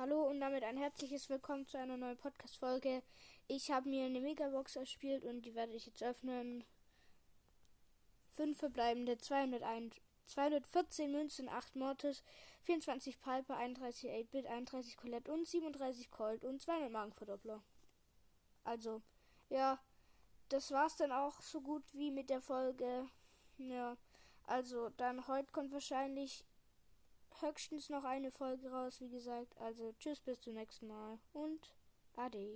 Hallo und damit ein herzliches Willkommen zu einer neuen Podcast-Folge. Ich habe mir eine Megabox erspielt und die werde ich jetzt öffnen. Fünf verbleibende, 201, 214 Münzen, 8 Mortis, 24 Piper, 31 8-Bit, 31 Colette und 37 Colt und 200 Magenverdoppler. Also, ja, das war's dann auch so gut wie mit der Folge. Ja, also dann heute kommt wahrscheinlich höchstens noch eine Folge raus, wie gesagt. Also tschüss, bis zum nächsten Mal und ade.